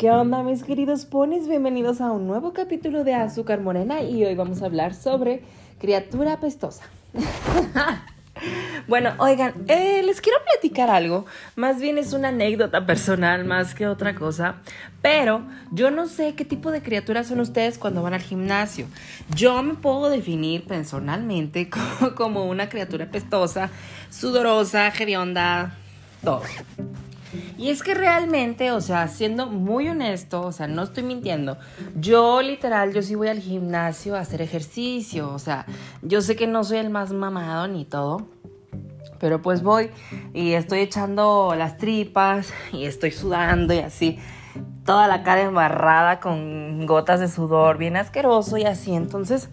¿Qué onda mis queridos ponis? Bienvenidos a un nuevo capítulo de Azúcar Morena y hoy vamos a hablar sobre criatura apestosa. bueno, oigan, eh, les quiero platicar algo, más bien es una anécdota personal más que otra cosa, pero yo no sé qué tipo de criaturas son ustedes cuando van al gimnasio. Yo me puedo definir personalmente como, una criatura apestosa, sudorosa, gerionda, todo. Y es que realmente, o sea, siendo muy honesto, o sea, no estoy mintiendo, yo literal, yo sí voy al gimnasio a hacer ejercicio, o sea, yo sé que no soy el más mamado ni todo, pero pues voy y estoy echando las tripas y estoy sudando y así, toda la cara embarrada con gotas de sudor, bien asqueroso y así, entonces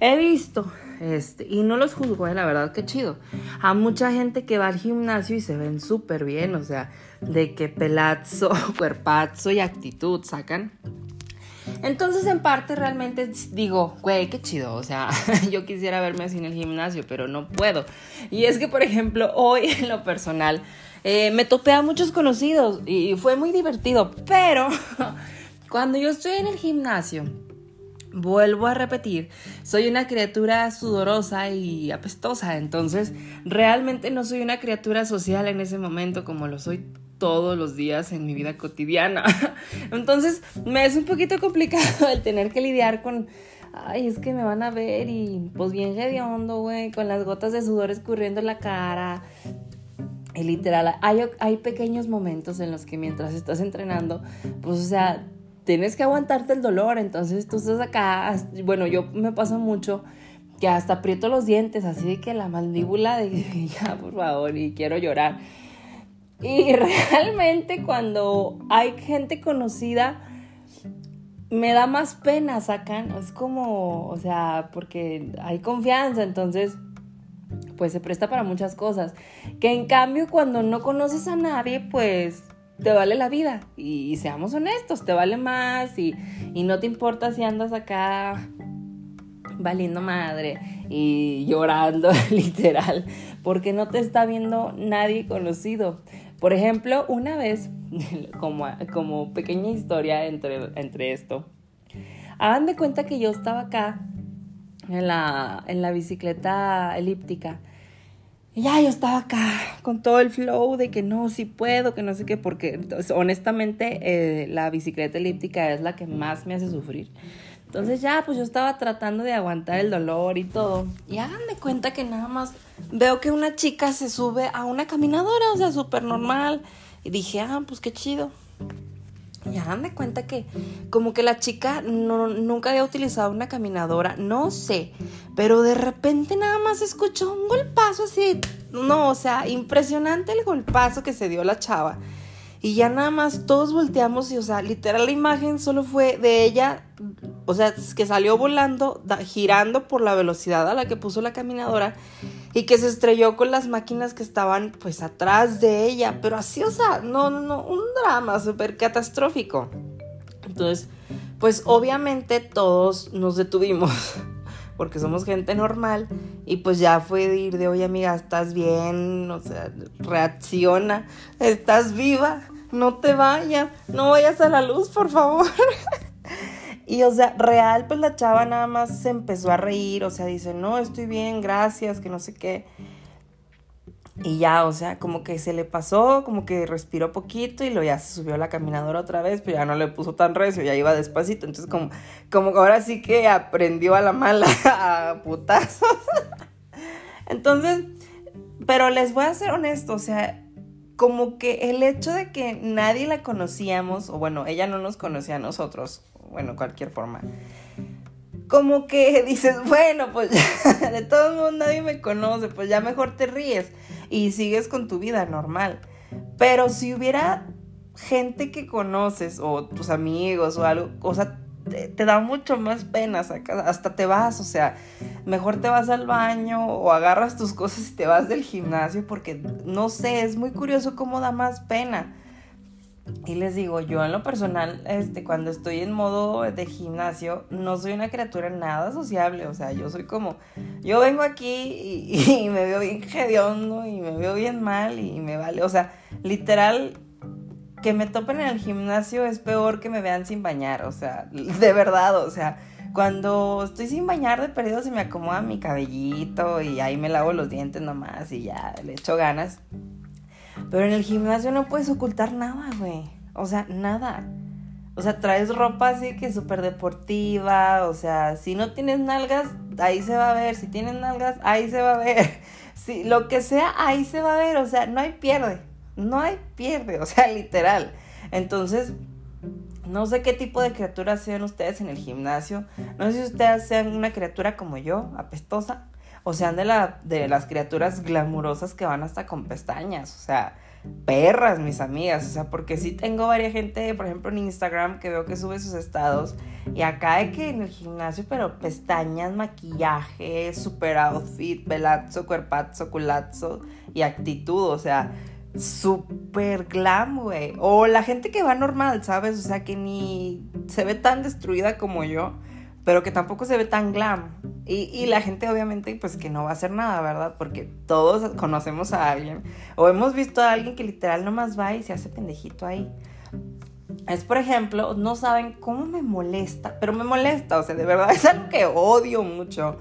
he visto este, y no los juzgo, eh, la verdad, qué chido. A mucha gente que va al gimnasio y se ven súper bien, o sea, de que pelazo, cuerpazo y actitud sacan. Entonces, en parte, realmente digo, güey, qué chido. O sea, yo quisiera verme así en el gimnasio, pero no puedo. Y es que, por ejemplo, hoy en lo personal, eh, me topé a muchos conocidos y fue muy divertido. Pero cuando yo estoy en el gimnasio, Vuelvo a repetir, soy una criatura sudorosa y apestosa, entonces realmente no soy una criatura social en ese momento como lo soy todos los días en mi vida cotidiana. Entonces me es un poquito complicado el tener que lidiar con, ay, es que me van a ver y pues bien hediondo, güey, con las gotas de sudor escurriendo en la cara. Y literal, hay pequeños momentos en los que mientras estás entrenando, pues o sea, tienes que aguantarte el dolor, entonces tú estás acá, bueno, yo me pasa mucho que hasta aprieto los dientes, así de que la mandíbula de ya, por favor, y quiero llorar. Y realmente cuando hay gente conocida, me da más pena, sacan, es como, o sea, porque hay confianza, entonces, pues se presta para muchas cosas. Que en cambio, cuando no conoces a nadie, pues te vale la vida. Y, seamos honestos, te vale más y, y, no te importa si andas acá valiendo madre y llorando literal, porque no te está viendo nadie conocido. Por ejemplo, una vez, como, como pequeña historia entre, entre esto, hagan de cuenta que yo estaba acá en la, en la bicicleta elíptica y ya yo estaba acá con todo el flow de que no, sí puedo, que no sé qué, porque honestamente eh, la bicicleta elíptica es la que más me hace sufrir. Entonces ya, pues yo estaba tratando de aguantar el dolor y todo. Y háganme cuenta que nada más veo que una chica se sube a una caminadora, o sea, súper normal. Y dije, ah, pues qué chido. Y hagan de cuenta que como que la chica no, nunca había utilizado una caminadora, no sé, pero de repente nada más escuchó un golpazo así, no, o sea, impresionante el golpazo que se dio la chava. Y ya nada más todos volteamos y, o sea, literal la imagen solo fue de ella, o sea, que salió volando, girando por la velocidad a la que puso la caminadora y que se estrelló con las máquinas que estaban pues atrás de ella, pero así, o sea, no, no, un drama súper catastrófico. Entonces, pues obviamente todos nos detuvimos porque somos gente normal y pues ya fue ir de, oye amiga, estás bien, o sea, reacciona, estás viva, no te vayas, no vayas a la luz, por favor. Y o sea, real, pues la chava nada más se empezó a reír, o sea, dice, no, estoy bien, gracias, que no sé qué. Y ya, o sea, como que se le pasó, como que respiró poquito y luego ya se subió a la caminadora otra vez, pero ya no le puso tan recio, ya iba despacito. Entonces, como, como ahora sí que aprendió a la mala a putazos. Entonces, pero les voy a ser honesto, o sea, como que el hecho de que nadie la conocíamos, o bueno, ella no nos conocía a nosotros, bueno, cualquier forma. Como que dices, bueno, pues de todo mundo nadie me conoce, pues ya mejor te ríes y sigues con tu vida normal. Pero si hubiera gente que conoces o tus amigos o algo, o sea, te, da mucho más pena, hasta te vas, o sea, mejor te vas al baño o agarras tus cosas y te vas del gimnasio porque, no sé, es muy curioso cómo da más pena. Y les digo, yo en lo personal, este, cuando estoy en modo de gimnasio, no soy una criatura nada sociable. O sea, yo soy como, yo vengo aquí y, me veo bien hediondo y me veo bien mal y me vale. O sea, literal, que me topen en el gimnasio es peor que me vean sin bañar, o sea, de verdad, o sea, cuando estoy sin bañar de perdido se me acomoda mi cabellito y ahí me lavo los dientes nomás y ya le echo ganas. Pero en el gimnasio no puedes ocultar nada, güey. O sea, nada. O sea, traes ropa así que súper deportiva. O sea, si no tienes nalgas, ahí se va a ver. Si tienes nalgas, ahí se va a ver. Si lo que sea, ahí se va a ver. O sea, no hay pierde. No hay pierde. O sea, literal. Entonces, no sé qué tipo de criaturas sean ustedes en el gimnasio. No sé si ustedes sean una criatura como yo, apestosa, o sean de, la, de las criaturas glamurosas que van hasta con pestañas. O sea, perras, mis amigas. O sea, porque sí tengo varias gente, por ejemplo, en Instagram, que veo que sube sus estados. Y acá hay que en el gimnasio, pero pestañas, maquillaje, super outfit, velazo, cuerpazo, culazo y actitud. O sea, súper glam, güey. O la gente que va normal, ¿sabes? O sea, que ni se ve tan destruida como yo, pero que tampoco se ve tan glam. Y, la gente obviamente pues que no va a hacer nada, ¿verdad? Porque todos conocemos a alguien o hemos visto a alguien que literal nomás va y se hace pendejito ahí. Es, por ejemplo, no saben cómo me molesta, pero me molesta, o sea, de verdad es algo que odio mucho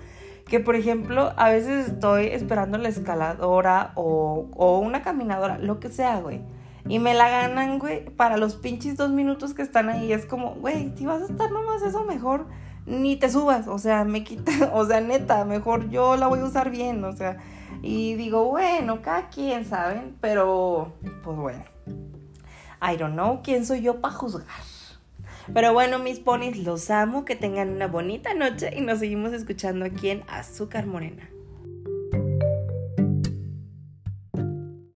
que por ejemplo, a veces estoy esperando la escaladora o, una caminadora, lo que sea, güey. Y me la ganan, güey, para los pinches dos minutos que están ahí. Es como, güey, si vas a estar nomás eso, mejor ni te subas. O sea, me quita, o sea, neta, mejor yo la voy a usar bien, o sea. Y digo, bueno, cada quien, ¿saben? Pero, pues bueno. I don't know quién soy yo para juzgar. Pero bueno, mis ponis, los amo, que tengan una bonita noche y nos seguimos escuchando aquí en Azúcar Morena.